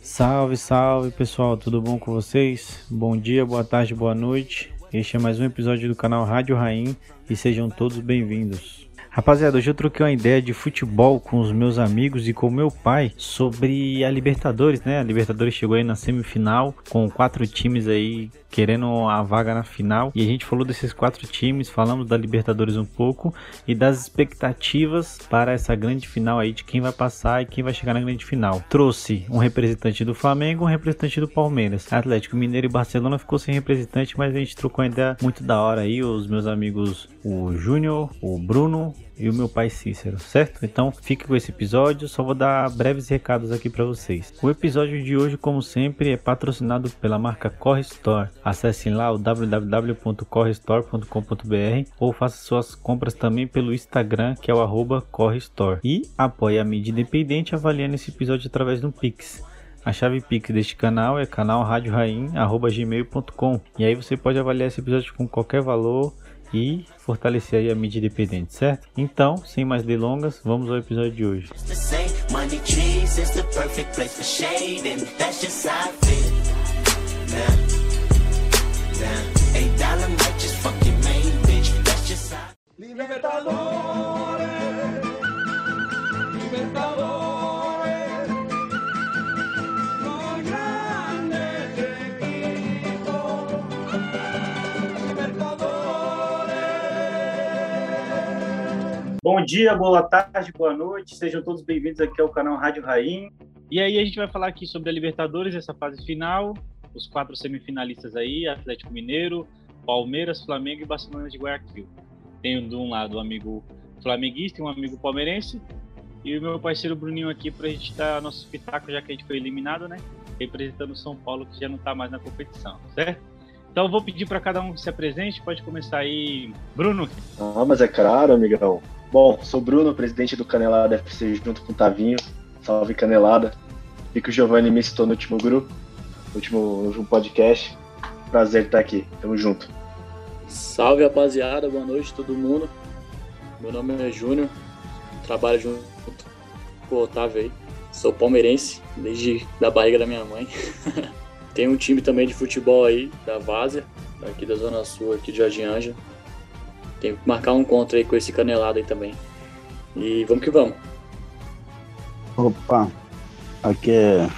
Salve, salve pessoal, tudo bom com vocês? Bom dia, boa tarde, boa noite. Este é mais um episódio do canal Rádio Rain e sejam todos bem-vindos. Rapaziada, hoje eu troquei uma ideia de futebol com os meus amigos e com meu pai sobre a Libertadores, né? A Libertadores chegou aí na semifinal com quatro times aí querendo a vaga na final. E a gente falou desses quatro times, falamos da Libertadores um pouco e das expectativas para essa grande final aí de quem vai passar e quem vai chegar na grande final. Trouxe um representante do Flamengo, um representante do Palmeiras. Atlético Mineiro e Barcelona ficou sem representante, mas a gente trocou uma ideia muito da hora aí. Os meus amigos, o Júnior, o Bruno, e o meu pai Cícero, certo? Então fique com esse episódio, só vou dar breves recados aqui para vocês. O episódio de hoje, como sempre, é patrocinado pela marca Corre Store. Acessem lá o www.correstore.com.br ou faça suas compras também pelo Instagram, que é o arroba Corre Store. E apoie a mídia independente avaliando esse episódio através do Pix. A chave Pix deste canal é canal gmail.com e aí você pode avaliar esse episódio com qualquer valor e fortalecer aí a mídia independente, certo? Então, sem mais delongas, vamos ao episódio de hoje. Libertadores, Libertadores. Bom dia, boa tarde, boa noite, sejam todos bem-vindos aqui ao canal Rádio Rain. E aí a gente vai falar aqui sobre a Libertadores, essa fase final, os quatro semifinalistas aí, Atlético Mineiro, Palmeiras, Flamengo e Barcelona de Guayaquil. Tenho de um lado um amigo flamenguista e um amigo palmeirense, e o meu parceiro Bruninho aqui para a gente dar nosso espetáculo, já que a gente foi eliminado, né? Representando o São Paulo, que já não está mais na competição, certo? Então eu vou pedir para cada um que se apresente, pode começar aí, Bruno. Ah, mas é claro, amigão. Bom, sou Bruno, presidente do Canelada FC junto com o Tavinho. Salve Canelada. Vi que o Giovanni me citou no último grupo, no último, no último podcast. Prazer estar aqui. Tamo junto. Salve rapaziada, boa noite todo mundo. Meu nome é Júnior, trabalho junto com o Otávio aí. Sou palmeirense, desde da barriga da minha mãe. Tem um time também de futebol aí, da Várzea, aqui da Zona Sul, aqui de Jardim Ângelo. Tem que marcar um encontro aí com esse canelado aí também. E vamos que vamos. Opa, aqui é,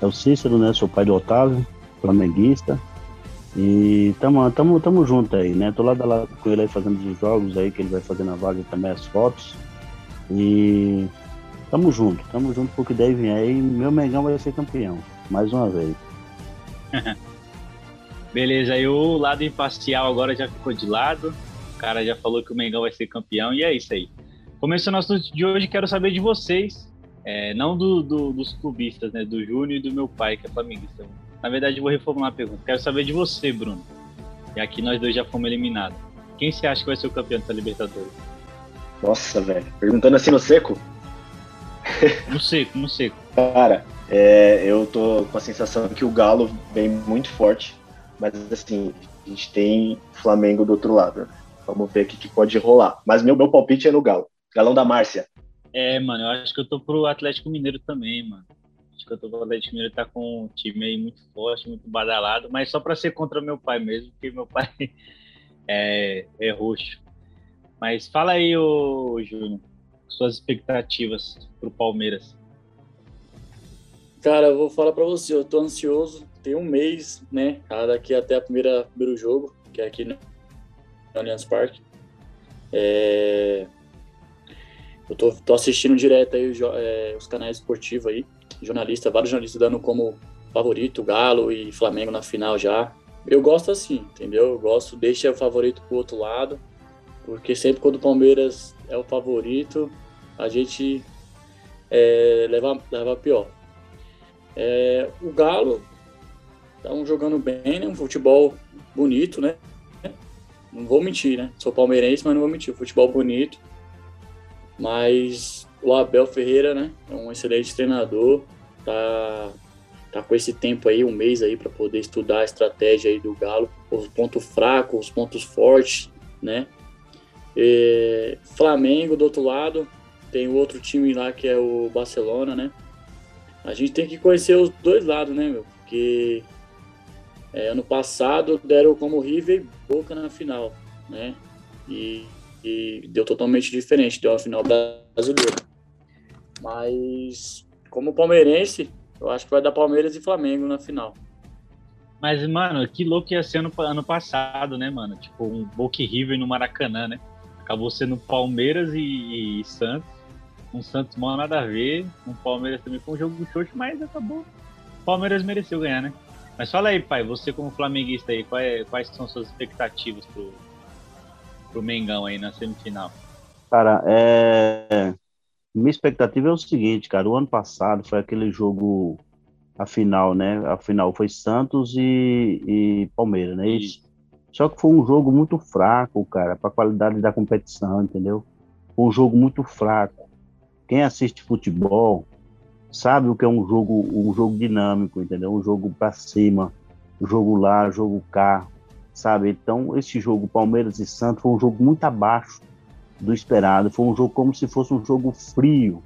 é o Cícero, né? Sou pai do Otávio, flamenguista. E tamo, tamo, tamo junto aí, né? Tô lado a lado com ele aí fazendo os jogos aí, que ele vai fazer na vaga também as fotos. E tamo junto, tamo junto porque daí vem aí, meu Mengão vai ser campeão, mais uma vez. Beleza, aí o lado imparcial agora já ficou de lado cara já falou que o Mengão vai ser campeão e é isso aí. Começando nosso de hoje, quero saber de vocês, é, não do, do, dos clubistas, né, do Júnior e do meu pai, que é flamenguista. Na verdade, vou reformular a pergunta. Quero saber de você, Bruno. E aqui nós dois já fomos eliminados. Quem você acha que vai ser o campeão da Libertadores? Nossa, velho. Perguntando assim no seco? No seco, no seco. Cara, é, eu tô com a sensação que o Galo vem muito forte, mas assim, a gente tem Flamengo do outro lado. Vamos ver o que pode rolar. Mas meu, meu palpite é no Galo. Galão da Márcia. É, mano, eu acho que eu tô pro Atlético Mineiro também, mano. Acho que eu tô pro Atlético Mineiro tá com um time aí muito forte, muito badalado, mas só pra ser contra meu pai mesmo, porque meu pai é, é roxo. Mas fala aí, ô Júnior, suas expectativas pro Palmeiras. Cara, eu vou falar pra você, eu tô ansioso, tem um mês, né? Daqui até a primeira primeiro jogo, que é aqui Allianz Parque. É... Eu tô, tô, assistindo direto aí é, os canais esportivos aí, jornalista, vários jornalistas dando como favorito Galo e Flamengo na final já. Eu gosto assim, entendeu? Eu gosto, deixa o favorito pro outro lado, porque sempre quando o Palmeiras é o favorito, a gente é, leva, leva pior. É, o Galo tá jogando bem, né? Um futebol bonito, né? Não vou mentir, né? Sou palmeirense, mas não vou mentir. Futebol bonito. Mas o Abel Ferreira, né? É um excelente treinador. Tá, tá com esse tempo aí, um mês aí, para poder estudar a estratégia aí do Galo. Os pontos fracos, os pontos fortes, né? E Flamengo, do outro lado, tem o outro time lá que é o Barcelona, né? A gente tem que conhecer os dois lados, né, meu? Porque é, ano passado deram como River e Boca na final, né? E, e deu totalmente diferente, deu a final brasileira. Mas como palmeirense, eu acho que vai dar Palmeiras e Flamengo na final. Mas, mano, que louco ia ser ano, ano passado, né, mano? Tipo, um Boca e River no Maracanã, né? Acabou sendo Palmeiras e, e Santos. Um Santos mal nada a ver. Um Palmeiras também foi um jogo xoxo, mas acabou. Palmeiras mereceu ganhar, né? Mas fala aí, pai, você como flamenguista aí, quais, quais são suas expectativas pro, pro Mengão aí na semifinal? Cara, é... minha expectativa é o seguinte, cara, o ano passado foi aquele jogo, a final, né? A final foi Santos e, e Palmeiras, né? Isso. Só que foi um jogo muito fraco, cara, para a qualidade da competição, entendeu? Foi um jogo muito fraco. Quem assiste futebol sabe o que é um jogo, um jogo dinâmico, entendeu? Um jogo para cima, jogo lá, jogo cá, sabe? Então, esse jogo Palmeiras e Santos foi um jogo muito abaixo do esperado. Foi um jogo como se fosse um jogo frio.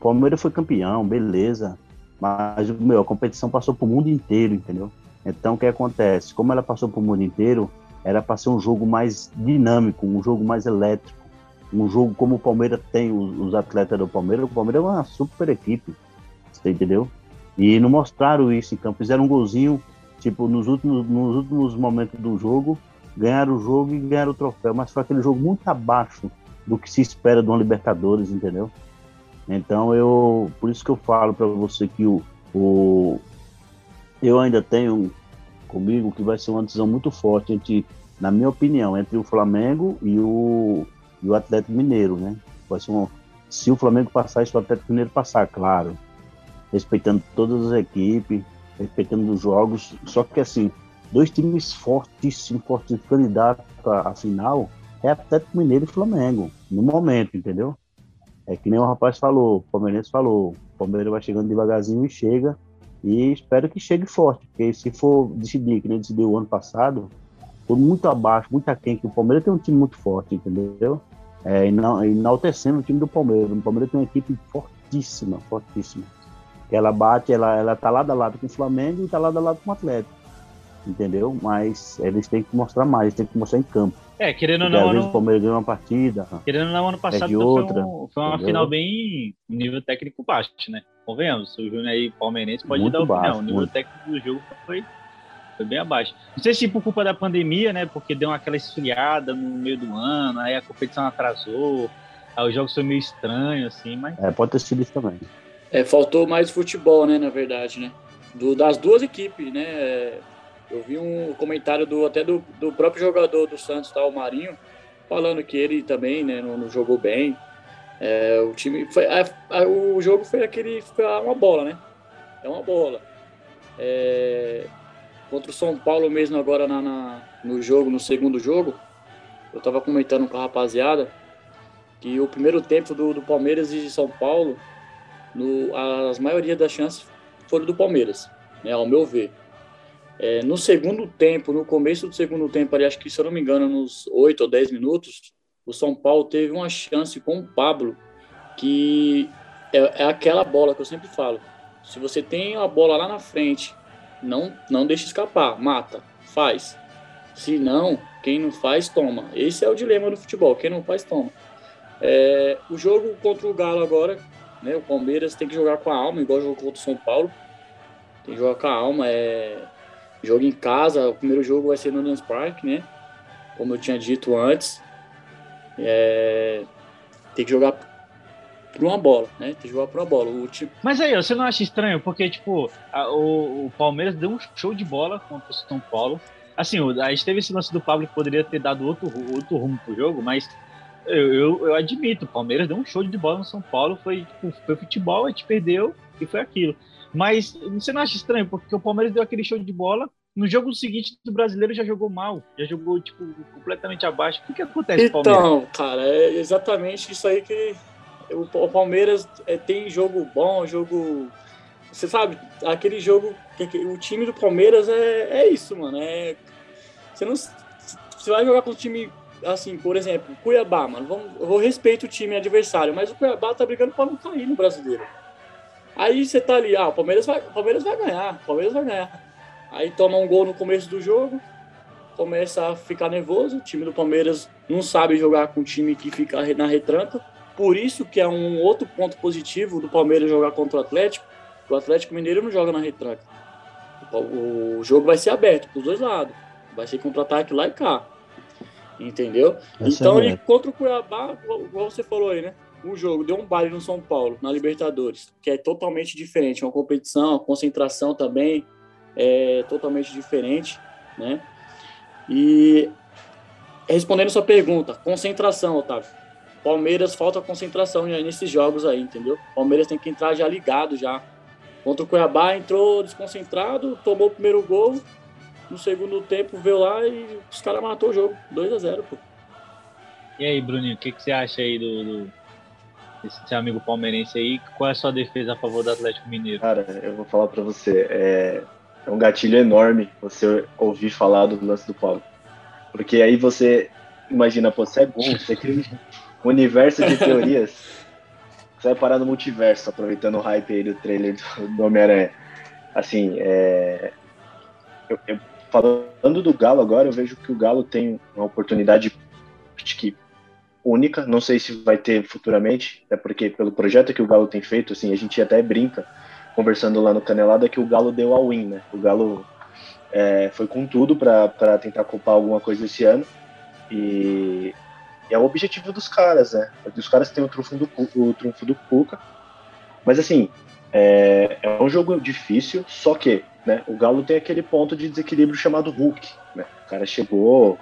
Palmeiras foi campeão, beleza. Mas, meu, a competição passou para o mundo inteiro, entendeu? Então, o que acontece? Como ela passou para o mundo inteiro, era para ser um jogo mais dinâmico, um jogo mais elétrico um jogo como o Palmeiras tem os, atletas do Palmeiras, o Palmeiras é uma super equipe, entendeu? E não mostraram isso campo, fizeram um golzinho, tipo, nos últimos, nos últimos momentos do jogo, ganharam o jogo e ganharam o troféu, mas foi aquele jogo muito abaixo do que se espera de uma Libertadores, entendeu? Então eu, por isso que eu falo para você que o, o eu ainda tenho comigo que vai ser uma decisão muito forte entre, na minha opinião, entre o Flamengo e o e o Atlético Mineiro, né? Vai ser um, se o Flamengo passar, se o Atlético Mineiro passar, claro, respeitando todas as equipes, respeitando os jogos, só que assim, dois times fortíssimos, fortíssimos candidatos à final é Atlético Mineiro e Flamengo, no momento, entendeu? É que nem o rapaz falou, o Palmeirense falou, o Palmeiras vai chegando devagarzinho e chega, e espero que chegue forte, porque se for decidir, que nem decidiu o ano passado, foi muito abaixo, muito aquém, que o Palmeiras tem um time muito forte, entendeu? É, enaltecendo o time do Palmeiras. O Palmeiras tem uma equipe fortíssima, fortíssima. Ela bate, ela, ela tá lado a lado com o Flamengo e tá lado a lado com o Atlético. Entendeu? Mas eles têm que mostrar mais, têm que mostrar em campo. É, querendo ou não. Às vezes o Palmeiras ganhou uma partida. Querendo ou não, ano passado outra, foi, um, foi, uma entendeu? final bem nível técnico baixo, né? Convenhamos, o Júnior aí palmeirense pode muito dar baixo, opinião. O nível muito. técnico do jogo foi foi bem abaixo. Não sei se por culpa da pandemia, né? Porque deu aquela esfriada no meio do ano, aí a competição atrasou, aí os jogos foi meio estranho, assim, mas. É, pode ter sido isso também. É, faltou mais futebol, né, na verdade, né? Do, das duas equipes, né? Eu vi um comentário do, até do, do próprio jogador do Santos, tá, o Marinho, falando que ele também né, não, não jogou bem. É, o time foi, a, a, o jogo foi aquele foi uma bola, né? É uma bola. É, Contra o São Paulo mesmo agora na, na, no jogo, no segundo jogo, eu tava comentando com a rapaziada que o primeiro tempo do, do Palmeiras e de São Paulo, no, as maioria das chances foram do Palmeiras, né, ao meu ver. É, no segundo tempo, no começo do segundo tempo, ali, acho que se eu não me engano, nos 8 ou 10 minutos, o São Paulo teve uma chance com o Pablo, que é, é aquela bola que eu sempre falo. Se você tem a bola lá na frente não, não deixa escapar, mata, faz. Se não, quem não faz, toma. Esse é o dilema do futebol, quem não faz, toma. É, o jogo contra o Galo agora, né, o Palmeiras tem que jogar com a alma, igual jogou contra o São Paulo. Tem que jogar com a alma, é jogo em casa, o primeiro jogo vai ser no Allianz Parque, né? Como eu tinha dito antes. É, tem que jogar por uma bola, né? Tem que jogar por uma bola. O time... Mas aí, você não acha estranho? Porque, tipo, a, o, o, Palmeiras deu um show de bola contra o São Paulo. Assim, a gente teve esse lance do Pablo que poderia ter dado outro, outro rumo pro jogo, mas eu, eu, eu, admito, o Palmeiras deu um show de bola no São Paulo, foi, tipo, foi futebol, a gente perdeu e foi aquilo. Mas você não acha estranho? Porque o Palmeiras deu aquele show de bola, no jogo seguinte do brasileiro já jogou mal, já jogou, tipo, completamente abaixo. O que, acontece então, Palmeiras? cara, é exatamente isso aí que o Palmeiras é, tem jogo bom, jogo. Você sabe, aquele jogo. O time do Palmeiras é, é isso, mano. É, você, não, você vai jogar com um time assim, por exemplo, Cuiabá, mano, vamos, eu respeito o time adversário, mas o Cuiabá tá brigando para não cair no brasileiro. Aí você tá ali, ah, o Palmeiras vai, o Palmeiras vai ganhar, o Palmeiras vai ganhar. Aí toma um gol no começo do jogo, começa a ficar nervoso, o time do Palmeiras não sabe jogar com o time que fica na retranca. Por isso que é um outro ponto positivo do Palmeiras jogar contra o Atlético. O Atlético Mineiro não joga na retranca. O jogo vai ser aberto para os dois lados. Vai ser contra-ataque lá e cá. Entendeu? Essa então, é ele, contra o Cuiabá, igual você falou aí, né? O jogo deu um baile no São Paulo, na Libertadores, que é totalmente diferente. Uma competição, uma concentração também é totalmente diferente, né? E respondendo sua pergunta, concentração, Otávio. Palmeiras falta concentração nesses jogos aí, entendeu? Palmeiras tem que entrar já ligado já. Contra o Cuiabá entrou desconcentrado, tomou o primeiro gol, no segundo tempo veio lá e os caras matou o jogo, 2 a 0 pô. E aí, Bruninho, o que, que você acha aí do, do desse seu amigo palmeirense aí? Qual é a sua defesa a favor do Atlético Mineiro? Cara, eu vou falar pra você, é, é um gatilho enorme você ouvir falar do lance do Paulo. Porque aí você imagina, pô, você é bom, você cria um universo de teorias. Você vai parar no multiverso, aproveitando o hype aí do trailer do, do Homem-Aranha. Assim, é, eu, eu, falando do Galo agora, eu vejo que o Galo tem uma oportunidade que única, não sei se vai ter futuramente, até porque pelo projeto que o Galo tem feito, assim, a gente até brinca, conversando lá no Canelada, que o Galo deu a win, né? O Galo é, foi com tudo para tentar culpar alguma coisa esse ano. E, e, é o objetivo dos caras, né? Os caras têm o trunfo do, o trunfo do Cuca. Mas assim, é, é, um jogo difícil, só que né, o Galo tem aquele ponto de desequilíbrio chamado Hulk. Né? O cara chegou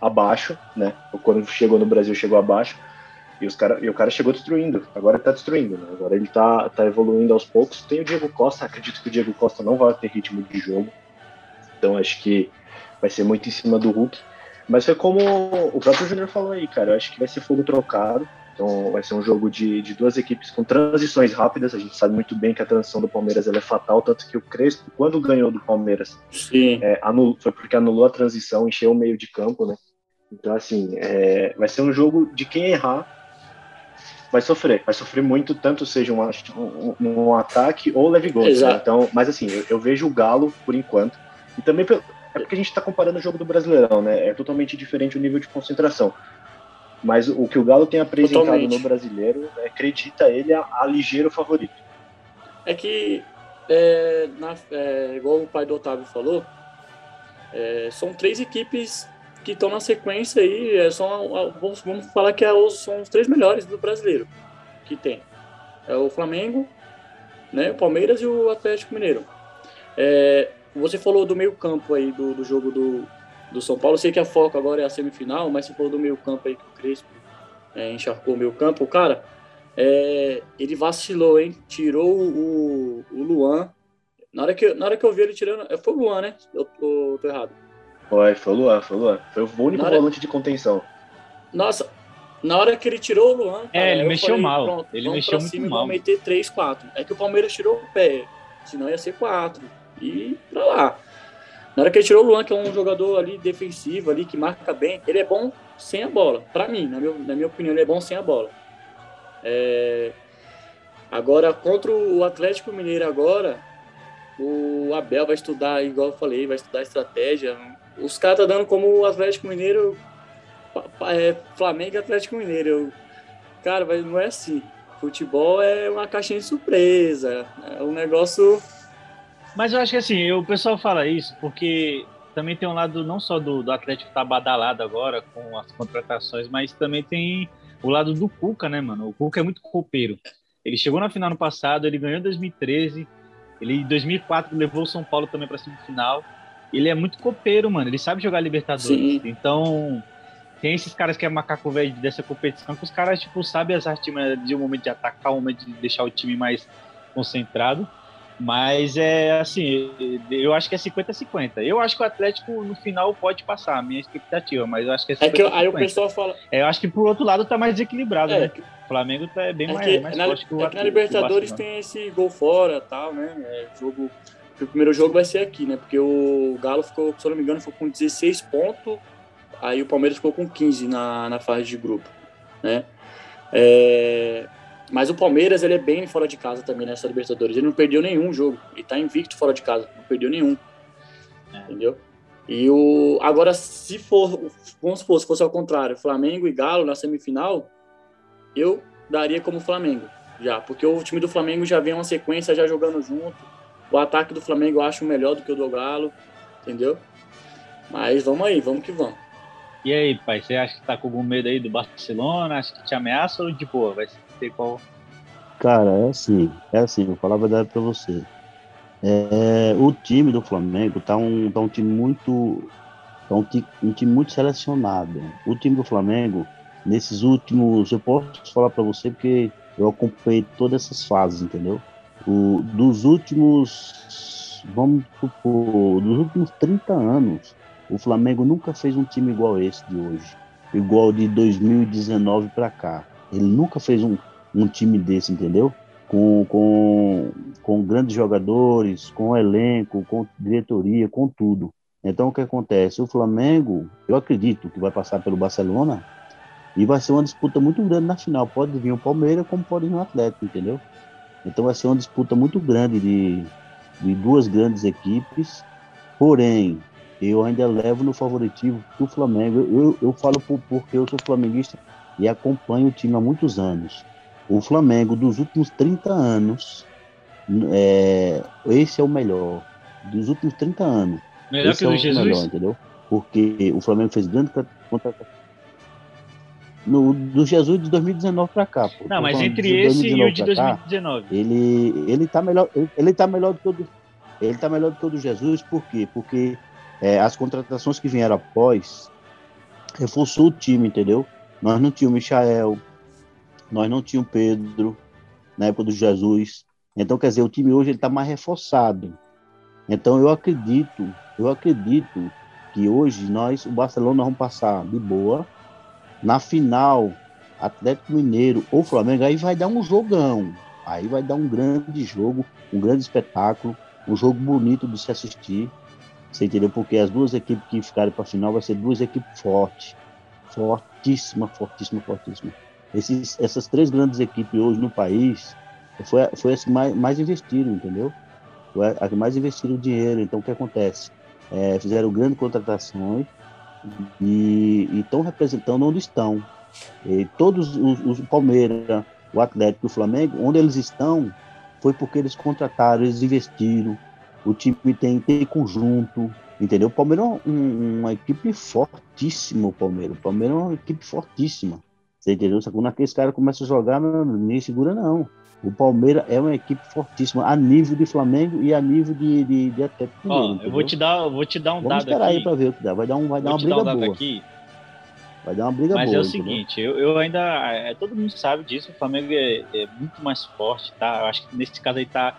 abaixo, né? Quando chegou no Brasil, chegou abaixo. E, os cara, e o cara chegou destruindo. Agora tá destruindo, né? Agora ele tá, tá evoluindo aos poucos. Tem o Diego Costa, acredito que o Diego Costa não vai ter ritmo de jogo. Então acho que vai ser muito em cima do Hulk. Mas foi como o próprio Júnior falou aí, cara. Eu acho que vai ser fogo trocado. Então vai ser um jogo de, de duas equipes com transições rápidas. A gente sabe muito bem que a transição do Palmeiras é fatal, tanto que o Crespo, quando ganhou do Palmeiras, é, anulou, foi porque anulou a transição, encheu o meio de campo, né? Então, assim, é, vai ser um jogo de quem errar vai sofrer. Vai sofrer muito, tanto seja um, um, um ataque ou leve gol. Né? Então, mas assim, eu, eu vejo o Galo, por enquanto, e também é porque a gente está comparando o jogo do Brasileirão, né? É totalmente diferente o nível de concentração. Mas o que o Galo tem apresentado totalmente. no Brasileiro né, acredita ele a, a, ligeiro favorito. É que, é, na, é, igual o pai do Otávio falou, é, são três equipes que estão na sequência aí. É, são, vamos, vamos falar que é os, são os três melhores do brasileiro que tem. É o Flamengo, né, o Palmeiras e o Atlético Mineiro. Você falou do meio campo aí, do, do jogo do, do São Paulo. Eu sei que a foco agora é a semifinal, mas você falou do meio campo aí que o Crespo é, encharcou o meio campo. Cara, é, ele vacilou, hein? Tirou o, o Luan. Na hora, que, na hora que eu vi ele tirando. É, foi o Luan, né? Eu, eu tô errado. Foi, foi o Luan, foi o Luan. Foi o único hora... volante de contenção. Nossa, na hora que ele tirou o Luan. Cara, é, ele mexeu falei, mal. Pronto, ele mexeu muito cima, mal. meter 3, 4. É que o Palmeiras tirou o pé. Senão ia ser 4 e pra lá. Na hora que ele tirou o Luan, que é um jogador ali defensivo, ali, que marca bem, ele é bom sem a bola. Para mim, na minha, na minha opinião, ele é bom sem a bola. É... Agora, contra o Atlético Mineiro agora, o Abel vai estudar, igual eu falei, vai estudar estratégia. Os caras tá dando como o Atlético Mineiro, é, Flamengo e Atlético Mineiro. Eu, cara, não é assim. Futebol é uma caixinha de surpresa. É um negócio mas eu acho que assim, o pessoal fala isso porque também tem um lado não só do, do Atlético que tá badalado agora com as contratações, mas também tem o lado do Cuca, né, mano? O Cuca é muito copeiro. Ele chegou na final no passado, ele ganhou em 2013, ele em 2004 levou o São Paulo também para semifinal. Ele é muito copeiro, mano. Ele sabe jogar Libertadores. Sim. Então, tem esses caras que é macaco velho dessa competição, que os caras, tipo, sabem as artes de um momento de atacar, um momento de deixar o time mais concentrado. Mas é assim, eu acho que é 50-50. Eu acho que o Atlético no final pode passar, a minha expectativa, mas eu acho que é 50 É que aí o pessoal fala. É, eu acho que pro outro lado tá mais desequilibrado, é, né? O Flamengo tá bem é mais, que, mais na, forte que o é que na Libertadores tem esse gol fora tal, né? É, jogo, o primeiro jogo vai ser aqui, né? Porque o Galo ficou, se eu não me engano, ficou com 16 pontos aí o Palmeiras ficou com 15 na, na fase de grupo, né? É, mas o Palmeiras, ele é bem fora de casa também nessa Libertadores. Ele não perdeu nenhum jogo. Ele tá invicto fora de casa. Não perdeu nenhum. É. Entendeu? E o agora se for, vamos supor, se fosse ao contrário, Flamengo e Galo na semifinal, eu daria como Flamengo, já, porque o time do Flamengo já vem uma sequência já jogando junto. O ataque do Flamengo eu acho melhor do que o do Galo, entendeu? Mas vamos aí, vamos que vamos. E aí, pai, você acha que tá com algum medo aí do Barcelona? Acha que te ameaça ou de boa? Vai ser qual? Cara, é assim, é assim, vou falar a verdade pra você. É, o time do Flamengo tá um, tá um time muito. Tá um, um time muito selecionado. O time do Flamengo, nesses últimos. Eu posso falar para você porque eu acompanhei todas essas fases, entendeu? O, dos últimos. Vamos supor, dos últimos 30 anos, o Flamengo nunca fez um time igual esse de hoje. Igual de 2019 para cá. Ele nunca fez um, um time desse, entendeu? com, com, com grandes jogadores, com elenco, com diretoria, com tudo. Então, o que acontece? O Flamengo, eu acredito que vai passar pelo Barcelona e vai ser uma disputa muito grande na final. Pode vir o Palmeiras, como pode vir o Atlético, entendeu? Então, vai ser uma disputa muito grande de, de duas grandes equipes. Porém, eu ainda levo no favoritivo o Flamengo. Eu, eu falo por, porque eu sou flamenguista e acompanho o time há muitos anos o Flamengo dos últimos 30 anos, é, esse é o melhor. Dos últimos 30 anos. Melhor que o é o Jesus? Melhor, entendeu? Porque o Flamengo fez grande contratação. No, do Jesus de 2019 para cá. Pô. Não, mas entre esse e o de 2019. Cá, ele, ele tá melhor, ele, ele tá melhor do que o do, ele tá melhor do que o do Jesus, por quê? Porque é, as contratações que vieram após reforçou o time, entendeu? Nós não tínhamos Michael, nós não tínhamos Pedro na época do Jesus. Então, quer dizer, o time hoje está mais reforçado. Então, eu acredito, eu acredito que hoje nós, o Barcelona, vamos passar de boa. Na final, Atlético Mineiro ou Flamengo, aí vai dar um jogão. Aí vai dar um grande jogo, um grande espetáculo, um jogo bonito de se assistir. Você entendeu? Porque as duas equipes que ficarem para a final vai ser duas equipes fortes. Fortíssima, fortíssima, fortíssima. Esses, essas três grandes equipes hoje no país foi, foi as que mais, mais investiram, entendeu? Foi a que mais investiram dinheiro. Então, o que acontece? É, fizeram grandes contratações e estão representando onde estão. E todos os, os Palmeiras, o Atlético e o Flamengo, onde eles estão, foi porque eles contrataram, eles investiram. O time tem, tem conjunto, entendeu? O Palmeiras é um, uma equipe fortíssima, o Palmeiras. O Palmeiras é uma equipe fortíssima. Você entendeu? Só que quando aqueles caras começam a jogar, ninguém segura, não. O Palmeiras é uma equipe fortíssima a nível de Flamengo e a nível de, de, de Atlético Mineiro. eu vou te dar, vou te dar um Vamos dado esperar aí para ver o que dá. Vai dar, um, vai dar uma briga um boa. Aqui. Vai dar uma briga Mas boa. Mas é o seguinte, eu, eu, ainda. É, todo mundo sabe disso, o Flamengo é, é, muito mais forte, tá? Eu acho que nesse caso aí tá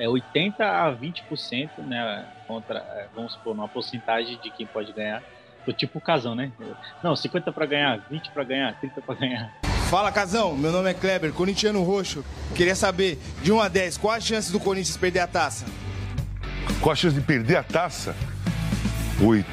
é 80 a 20%, né? Contra, é, vamos supor, uma porcentagem de quem pode ganhar. Tô tipo o Casão, né? Não, 50 para ganhar, 20 para ganhar, 30 para ganhar. Fala, Casão. Meu nome é Kleber, corintiano roxo. Queria saber, de 1 a 10, qual a chance do Corinthians perder a taça? Qual a chance de perder a taça? 8.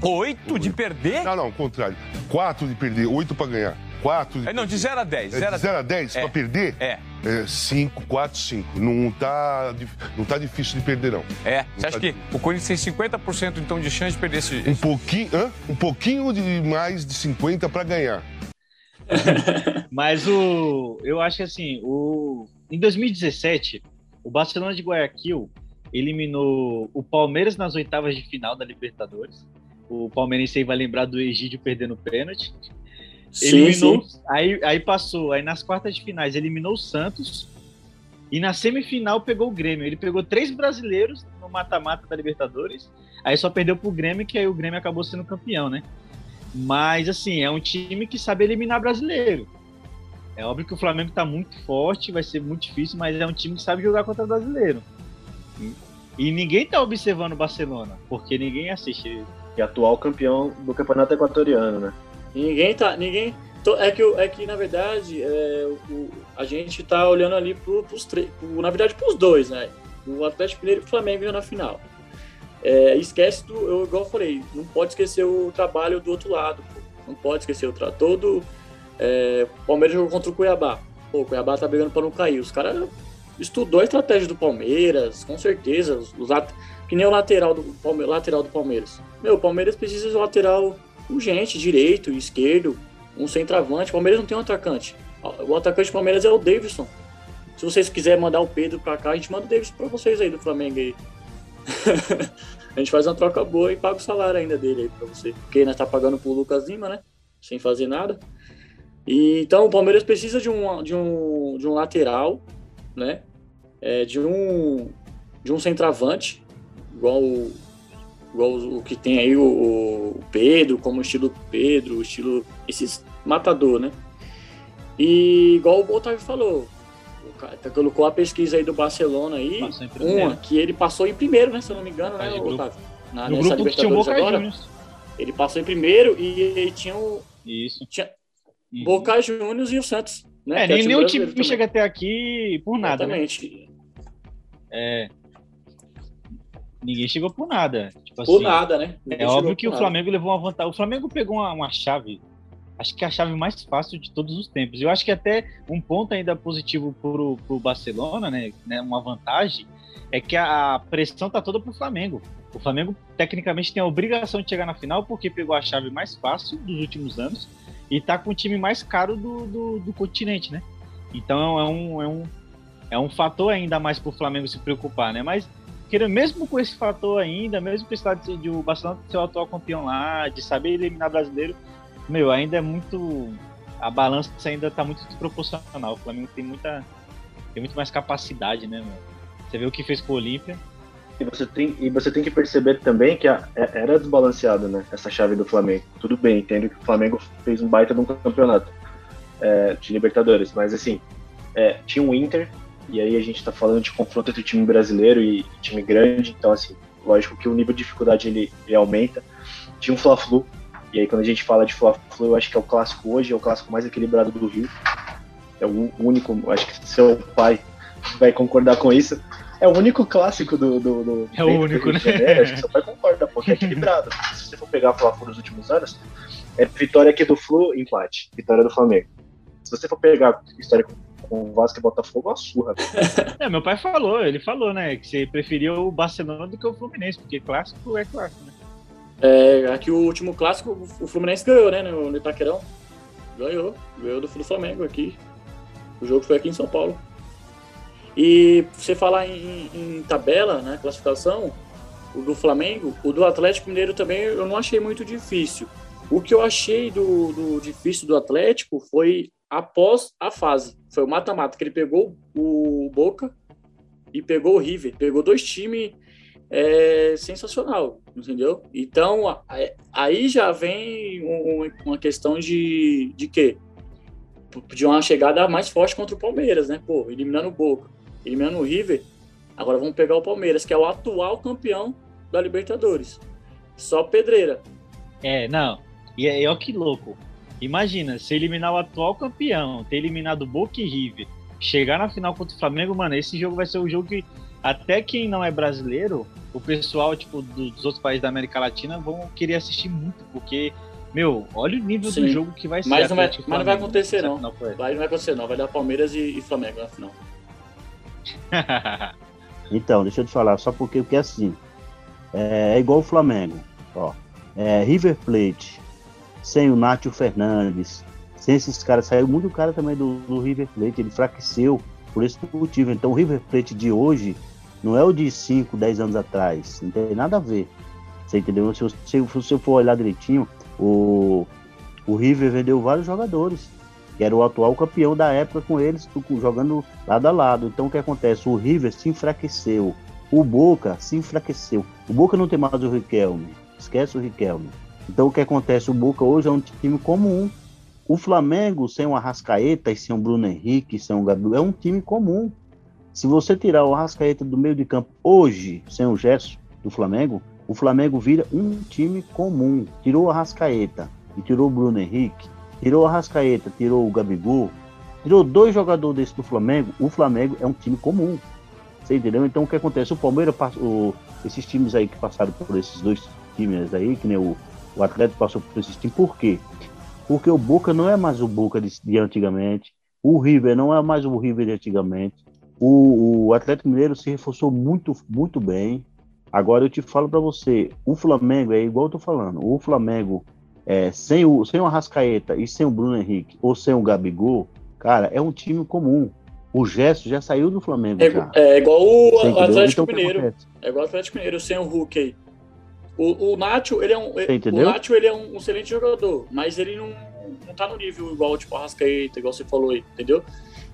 8 de perder? Não, não, contrário. 4 de perder, 8 para ganhar. 4 de é, Não, de 0 a 10. 0 a 0 a 10 é. para perder? É. 5, 4, 5. Não tá, não tá difícil de perder, não. É. Não Você tá acha que o Corinthians tem 50% então de chance de perder esse. Um pouquinho, hã? um pouquinho de mais de 50 para ganhar. Mas o. Eu acho que assim, o. Em 2017, o Barcelona de Guayaquil eliminou o Palmeiras nas oitavas de final da Libertadores. O palmeirense aí vai lembrar do Egídio perdendo pênalti. Sim, eliminou, sim. Aí, aí passou, aí nas quartas de finais eliminou o Santos e na semifinal pegou o Grêmio. Ele pegou três brasileiros no mata-mata da Libertadores, aí só perdeu pro Grêmio, que aí o Grêmio acabou sendo campeão, né? Mas assim, é um time que sabe eliminar brasileiro. É óbvio que o Flamengo tá muito forte, vai ser muito difícil, mas é um time que sabe jogar contra brasileiro. E, e ninguém tá observando o Barcelona, porque ninguém assiste. E atual campeão do campeonato equatoriano, né? Ninguém tá. Ninguém. É que, é que na verdade, é, o, a gente tá olhando ali pro, pros três. Na verdade, pros dois, né? O Atlético Mineiro e o Flamengo na final. é, esquece do, eu, igual eu falei, não pode esquecer o trabalho do outro lado, pô. não pode esquecer o trabalho. Todo é, Palmeiras jogou contra o Cuiabá, pô, o Cuiabá tá brigando para não cair, os caras estudou a estratégia do Palmeiras, com certeza, os, os que nem o lateral do, Palmeiras, lateral do Palmeiras. Meu, o Palmeiras precisa de um lateral urgente, direito, esquerdo, um centroavante. O Palmeiras não tem um atacante. O atacante do Palmeiras é o Davidson. Se vocês quiserem mandar o Pedro pra cá, a gente manda o Davidson pra vocês aí do Flamengo aí. a gente faz uma troca boa e paga o salário ainda dele aí pra você. Porque nós tá pagando pro Lucas Lima, né? Sem fazer nada. E, então o Palmeiras precisa de um, de um, de um lateral, né? É, de um de um centroavante, igual o, igual o que tem aí o, o Pedro, como estilo Pedro, estilo esses matador, né? E igual o Otávio falou, o cara colocou a pesquisa aí do Barcelona aí, uma que ele passou em primeiro, né? Se eu não me engano, né, Otávio? Na, no grupo que tinha o Boca agora, Juniors. Ele passou em primeiro e, ele tinha o. Isso. Tinha uhum. Boca Juniors e o Santos. Né? É, nem, nem o time chega até aqui por nada. Né? Exatamente. Né? É. Ninguém chegou por nada. Tipo por assim, nada, né? Ninguém é óbvio que o Flamengo levou uma vantagem. O Flamengo pegou uma, uma chave acho que é a chave mais fácil de todos os tempos. Eu acho que até um ponto ainda positivo pro, pro Barcelona, né, né, uma vantagem, é que a pressão tá toda pro Flamengo. O Flamengo, tecnicamente, tem a obrigação de chegar na final porque pegou a chave mais fácil dos últimos anos e tá com o time mais caro do, do, do continente, né? Então é um, é, um, é um fator ainda mais pro Flamengo se preocupar, né? Mas mesmo com esse fator ainda, mesmo lado de, de o Barcelona ser o atual campeão lá, de saber eliminar brasileiro, meu, ainda é muito. A balança ainda tá muito desproporcional. O Flamengo tem muita. Tem muito mais capacidade, né, meu? Você vê o que fez com o Olímpia. E você, tem, e você tem que perceber também que a, é, era desbalanceado, né? Essa chave do Flamengo. Tudo bem, entendo que o Flamengo fez um baita de um campeonato é, de Libertadores, mas assim, é, tinha um Inter, e aí a gente tá falando de confronto entre time brasileiro e time grande, então assim, lógico que o nível de dificuldade ele, ele aumenta. Tinha um Fla-Flu, e aí quando a gente fala de Fla-Flu, eu acho que é o clássico hoje, é o clássico mais equilibrado do Rio. É o único, acho que seu pai vai concordar com isso. É o único clássico do. do, do é o único, né? acho que seu pai concorda, porque é equilibrado. Se você for pegar Fla-Flu nos últimos anos, é vitória aqui do Flu, empate. Vitória do Flamengo. Se você for pegar a história com o Vasco e Botafogo, é uma surra. é, meu pai falou, ele falou, né, que você preferia o Barcelona do que o Fluminense, porque clássico é clássico, né? É, aqui o último clássico, o Fluminense ganhou, né? No Itaquerão. Ganhou. Ganhou do Flamengo aqui. O jogo foi aqui em São Paulo. E você falar em, em tabela, né? Classificação, o do Flamengo, o do Atlético Mineiro também eu não achei muito difícil. O que eu achei do, do difícil do Atlético foi após a fase. Foi o mata-mata, que ele pegou o Boca e pegou o River. Pegou dois times é sensacional, entendeu? Então, aí já vem uma questão de, de quê? De uma chegada mais forte contra o Palmeiras, né? Pô, eliminando o Boca, eliminando o River. Agora vamos pegar o Palmeiras, que é o atual campeão da Libertadores. Só pedreira. É, não. E é, é que louco. Imagina, se eliminar o atual campeão, ter eliminado o Boca e River, chegar na final contra o Flamengo, mano, esse jogo vai ser o jogo que até quem não é brasileiro, o pessoal, tipo, dos outros países da América Latina vão querer assistir muito, porque, meu, olha o nível Sim. do jogo que vai ser. Mas não vai, mas não vai acontecer, não. Não vai, não vai acontecer, não. Vai dar Palmeiras e, e Flamengo na final. então, deixa eu te falar, só porque, porque assim, é, é igual o Flamengo, ó. É, River Plate, sem o Nátio Fernandes, sem esses caras, saiu muito cara também do, do River Plate, ele enfraqueceu por esse motivo. Então o River Plate de hoje não é o de 5, 10 anos atrás. Não tem nada a ver. Você entendeu? Se você for olhar direitinho, o, o River vendeu vários jogadores, que era o atual campeão da época com eles, jogando lado a lado. Então o que acontece? O River se enfraqueceu. O Boca se enfraqueceu. O Boca não tem mais o Riquelme. Esquece o Riquelme. Então o que acontece? O Boca hoje é um time comum. O Flamengo, sem o Arrascaeta e sem o Bruno Henrique, sem o Gabriel, é um time comum. Se você tirar o Arrascaeta do meio de campo hoje, sem o Gerson do Flamengo, o Flamengo vira um time comum. Tirou o Arrascaeta e tirou o Bruno Henrique, tirou o Arrascaeta, tirou o Gabigol, tirou dois jogadores desse do Flamengo, o Flamengo é um time comum. Você entendeu? Então o que acontece? O Palmeiras, o, esses times aí que passaram por esses dois times aí, que nem o, o Atlético passou por esses times, por quê? Porque o Boca não é mais o Boca de, de antigamente, o River não é mais o River de antigamente, o, o Atlético Mineiro se reforçou muito, muito bem. Agora eu te falo para você, o Flamengo é igual eu tô falando, o Flamengo é, sem, o, sem o Arrascaeta e sem o Bruno Henrique ou sem o Gabigol, cara, é um time comum. O Gesto já saiu do Flamengo. É, já. é igual o? Atlético Então, Mineiro. É igual o Atlético Mineiro sem o Hulk aí. O, o Nacho, ele é um. Você O entendeu? Nacho, ele é um excelente jogador, mas ele não, não tá no nível igual tipo, o Arrascaeta, igual você falou aí, entendeu?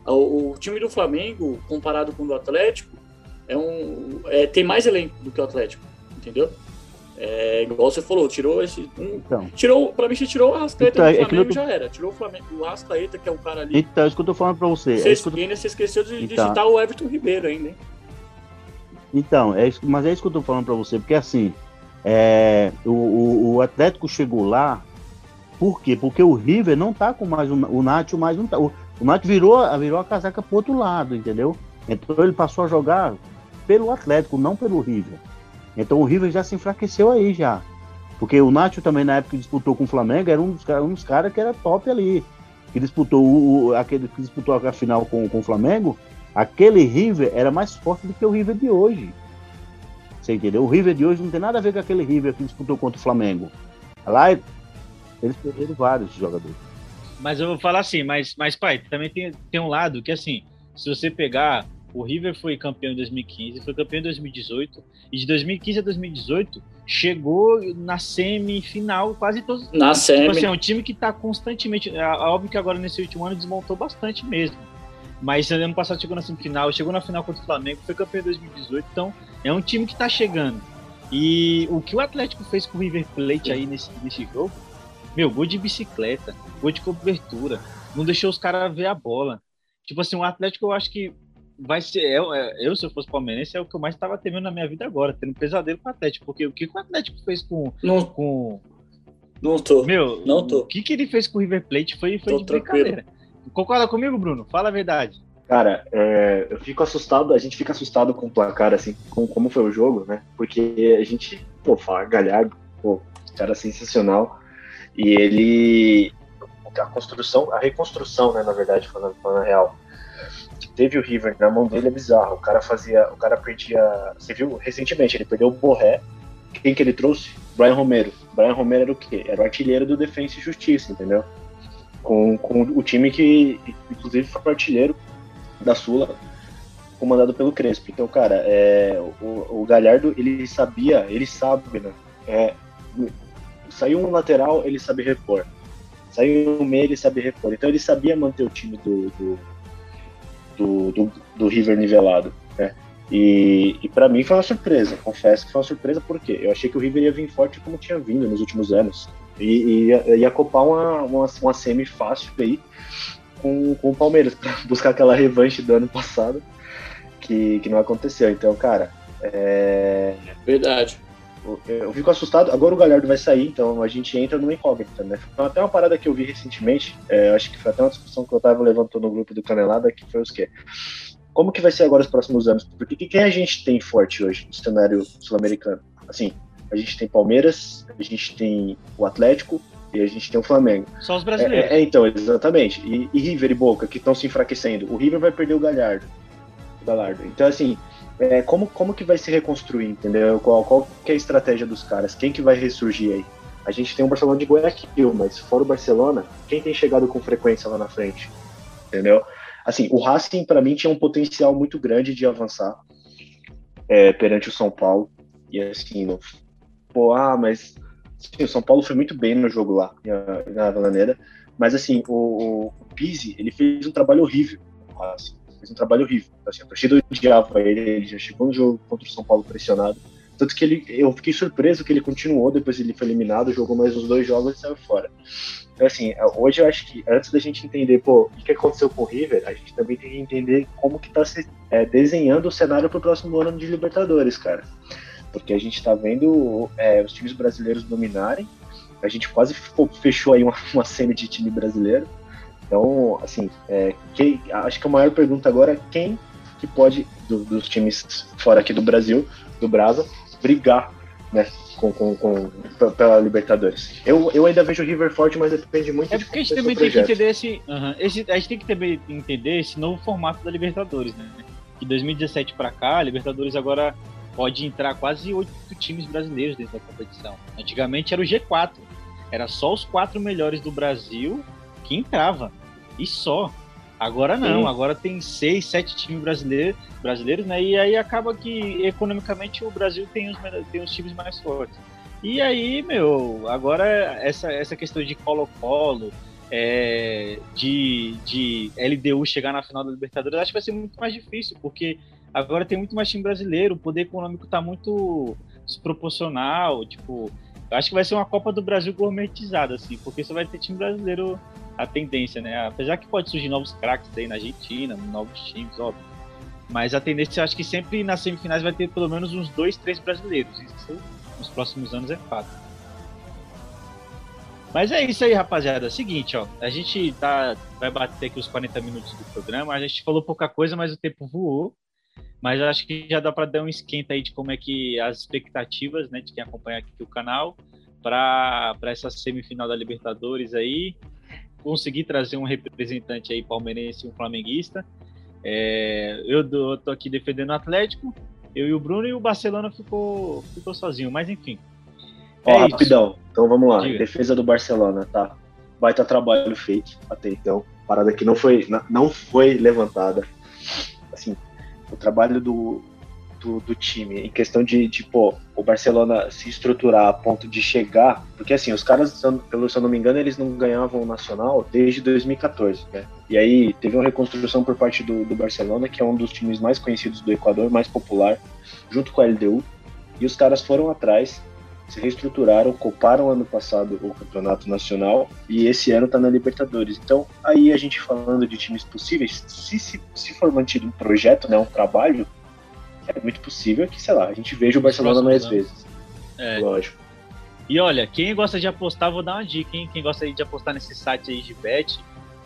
O, o time do Flamengo, comparado com o do Atlético, é um, é, tem mais elenco do que o Atlético, entendeu? É, igual você falou, tirou esse. Um, Então, tirou, pra mim, você tirou o Arrascaeta Então, do é Flamengo tô- já era. Tirou o Flamengo, o Arrascaeta, que é o cara ali. então, é isso que eu tô falando pra você. É Você, ainda você esqueceu de, de Então. citar o Everton Ribeiro ainda, hein? Então, é isso, mas é isso que eu tô falando pra você, porque assim, é, o, o, o Atlético chegou lá, por quê? Porque o River não tá com mais o, o Nacho mais tá. O, o Nacho virou, virou a casaca pro outro lado, entendeu? Então ele passou a jogar pelo Atlético, não pelo River. Então o River já se enfraqueceu aí já. Porque o Nacho também, na época que disputou com o Flamengo, era um dos, um dos caras que era top ali. Que disputou o- aquele que disputou a final com, com o Flamengo, aquele River era mais forte do que o River de hoje. Você entendeu? O River de hoje não tem nada a ver com aquele River que disputou contra o Flamengo. Lá eles perderam vários jogadores. Mas eu vou falar assim, mas, mas pai, também tem, tem um lado que assim, se você pegar, o River foi campeão em 2015, foi campeão em 2018, e de 2015 a 2018 chegou na semifinal quase todos. Na Tipo semi. assim, é um time que tá constantemente. É óbvio que agora nesse último ano desmontou bastante mesmo. Mas ano passado chegou na semifinal, chegou na final contra o Flamengo, foi campeão em 2018, então é um time que tá chegando. E o que o Atlético fez com o River Plate aí nesse, nesse jogo, meu, gol de bicicleta, gol de cobertura, não deixou os caras ver a bola. Tipo assim, o Atlético eu acho que vai ser. Eu, eu se eu fosse palmeirense, é o que eu mais tava temendo na minha vida agora, tendo um pesadelo com o Atlético. Porque o que, o Atlético fez com. Não, com não tô. meu, Não tô. o que, que ele fez com o River Plate foi, foi Tô de tranquilo. brincadeira. Concorda comigo, Bruno? Fala a verdade. Cara, é, eu fico assustado, a gente fica assustado com o placar, assim, com como foi o jogo, né? Porque a gente, pô, fala Galhardo, pô, cara sensacional. E ele. A construção, a reconstrução, né, na verdade, falando, falando real. Teve o River na mão dele é bizarro. O cara fazia. O cara perdia. Você viu recentemente, ele perdeu o Borré. Quem que ele trouxe? Brian Romero. Brian Romero era o quê? Era o artilheiro do Defensa e Justiça, entendeu? Com, com o time que, inclusive, foi artilheiro da Sula, comandado pelo Crespo. Então, cara, é, o, o Galhardo, ele sabia, ele sabe, né? É, saiu um lateral, ele sabe repor. Saiu um meio, ele sabe repor. Então, ele sabia manter o time do, do, do, do, do River nivelado, né? E, e para mim foi uma surpresa, confesso que foi uma surpresa porque eu achei que o River ia vir forte como tinha vindo nos últimos anos. E, e ia, ia copar uma, uma, uma semi fácil aí com, com o Palmeiras, para buscar aquela revanche do ano passado, que, que não aconteceu. Então, cara, é, Verdade. eu, eu fico assustado. Agora o Galhardo vai sair, então a gente entra numa incógnita, né? Foi até uma parada que eu vi recentemente, é, eu acho que foi até uma discussão que o Otávio levantou no grupo do Canelada, que foi os quê? Como que vai ser agora os próximos anos? Porque que- quem a gente tem forte hoje no cenário sul-americano? Assim, a gente tem Palmeiras, a gente tem o Atlético e a gente tem o Flamengo. Só os É, brasileiros. é, é, então, exatamente. E, e River e Boca, que estão se enfraquecendo. O River vai perder o Galhardo. O Galhardo. Então, assim, é, como, como que vai se reconstruir, entendeu? Qual, qual que é a estratégia dos caras? Quem que vai ressurgir aí? A gente tem o Barcelona de Guayaquil, mas fora o Barcelona, quem tem chegado com frequência lá na frente? Entendeu? Assim, o Racing, para mim, tinha um potencial muito grande de avançar é, perante o São Paulo. E assim, não, pô, ah, mas sim, o São Paulo foi muito bem no jogo lá, na, Bananeira. Mas assim, o, o Pizzi, ele fez um trabalho horrível. Racing. Fez um trabalho horrível. Assim, a torcida odiava ele, ele já chegou no jogo contra o São Paulo pressionado. Tanto que ele, eu fiquei surpreso que ele continuou, depois ele foi eliminado, jogou mais uns dois jogos e saiu fora. Então, assim, hoje eu acho que antes da gente entender, pô, o que aconteceu com o River, a gente também tem que entender como que tá se é, desenhando o cenário pro próximo ano de Libertadores, cara. Porque a gente tá vendo é, os times brasileiros dominarem, a gente quase fechou aí uma, uma cena de time brasileiro. Então, assim, é, quem- acho que a maior pergunta agora é quem que pode, do- dos times fora aqui do Brasil, do Brasa, brigar né, com, com, com, pela Libertadores. Eu, eu ainda vejo o River forte, mas depende muito É porque a gente também tem que entender esse, uhum, esse, A gente tem que também entender esse novo formato da Libertadores, né? De 2017 para cá, a Libertadores agora pode entrar quase oito times brasileiros dentro da competição. Antigamente era o G4. Era só os quatro melhores do Brasil que entrava. E só. Agora não, Sim. agora tem seis, sete times brasileiros, brasileiros, né? E aí acaba que economicamente o Brasil tem os, tem os times mais fortes. E aí, meu, agora essa, essa questão de Colo-Colo, é, de, de LDU chegar na final da Libertadores, acho que vai ser muito mais difícil, porque agora tem muito mais time brasileiro, o poder econômico está muito desproporcional, tipo, acho que vai ser uma Copa do Brasil gourmetizada, assim, porque você vai ter time brasileiro a tendência, né? Apesar que pode surgir novos craques aí na Argentina, novos times, óbvio. Mas a tendência, eu acho que sempre nas semifinais vai ter pelo menos uns dois, três brasileiros. Isso nos próximos anos é fato. Mas é isso aí, rapaziada. Seguinte, ó. A gente tá, vai bater aqui os 40 minutos do programa. A gente falou pouca coisa, mas o tempo voou. Mas acho que já dá para dar um esquenta aí de como é que as expectativas, né, de quem acompanha aqui o canal, para essa semifinal da Libertadores aí conseguir trazer um representante aí palmeirense e um flamenguista. É, eu, eu tô aqui defendendo o Atlético, eu e o Bruno, e o Barcelona ficou, ficou sozinho, mas enfim. É Ó, rapidão, então vamos lá. Diga. Defesa do Barcelona, tá? Baita trabalho feito até então. Parada que não foi, não foi levantada. O trabalho do, do, do, time, em questão de, pô, o Barcelona se estruturar a ponto de chegar, porque assim, os caras, pelo se eu não me engano, eles não ganhavam o Nacional desde 2014, né? E aí teve uma reconstrução por parte do, do Barcelona, que é um dos times mais conhecidos do Equador, mais popular, junto com a LDU, e os caras foram atrás, se reestruturaram, coparam ano passado o campeonato nacional e esse ano tá na Libertadores. Então, aí a gente falando de times possíveis, se, se, se for mantido um projeto, né, um trabalho, é muito possível que, sei lá, a gente veja o Barcelona mais anos. vezes. É. Lógico. E olha, quem gosta de apostar, vou dar uma dica, hein? Quem gosta de apostar nesse site aí de bet,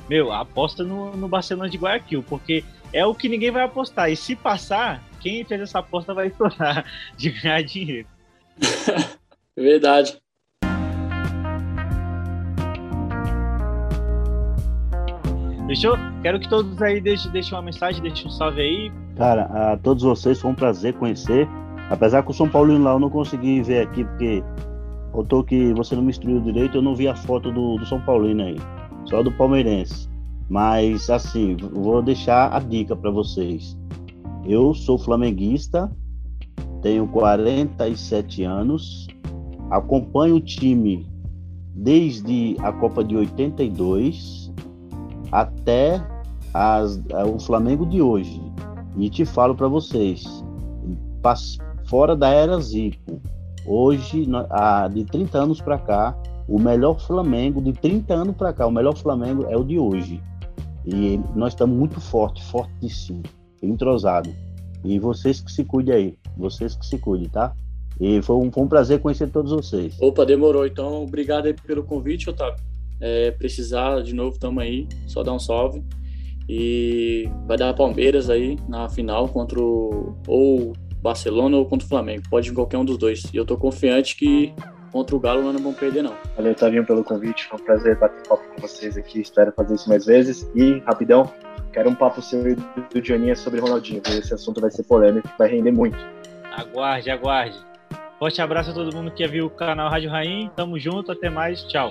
meu, aposta no, no Barcelona de Guayaquil, porque é o que ninguém vai apostar. E se passar, quem fez essa aposta vai tornar de ganhar dinheiro. Verdade. Fechou? Quero que todos aí deixem, deixem uma mensagem, deixem um salve aí. Cara, a todos vocês foi um prazer conhecer. Apesar que o São Paulino lá eu não consegui ver aqui, porque eu tô que você não me instruiu direito, eu não vi a foto do, do São Paulino aí, só do palmeirense. Mas assim, vou deixar a dica para vocês. Eu sou flamenguista, tenho 47 anos, acompanho o time desde a Copa de 82 até as, o Flamengo de hoje. E te falo para vocês, fora da era Zico, hoje, de 30 anos para cá, o melhor Flamengo, de 30 anos para cá, o melhor Flamengo é o de hoje. E nós estamos muito forte, fortíssimo, entrosado. E vocês que se cuidem aí, vocês que se cuidem, tá? E foi um, foi um prazer conhecer todos vocês. Opa, demorou. Então, obrigado aí pelo convite, Otávio. É, precisar de novo, tamo aí, só dá um salve. E vai dar Palmeiras aí na final contra o, ou Barcelona ou contra o Flamengo. Pode ir qualquer um dos dois. E eu tô confiante que contra o Galo não vamos perder, não. Valeu, Tavinho, pelo convite. Foi um prazer bater papo com vocês aqui. Espero fazer isso mais vezes. E, rapidão, quero um papo seu e do Dioninha sobre Ronaldinho, porque esse assunto vai ser polêmico, vai render muito. Aguarde, aguarde. Forte abraço a todo mundo que viu o canal Rádio Rain. Tamo junto, até mais. Tchau.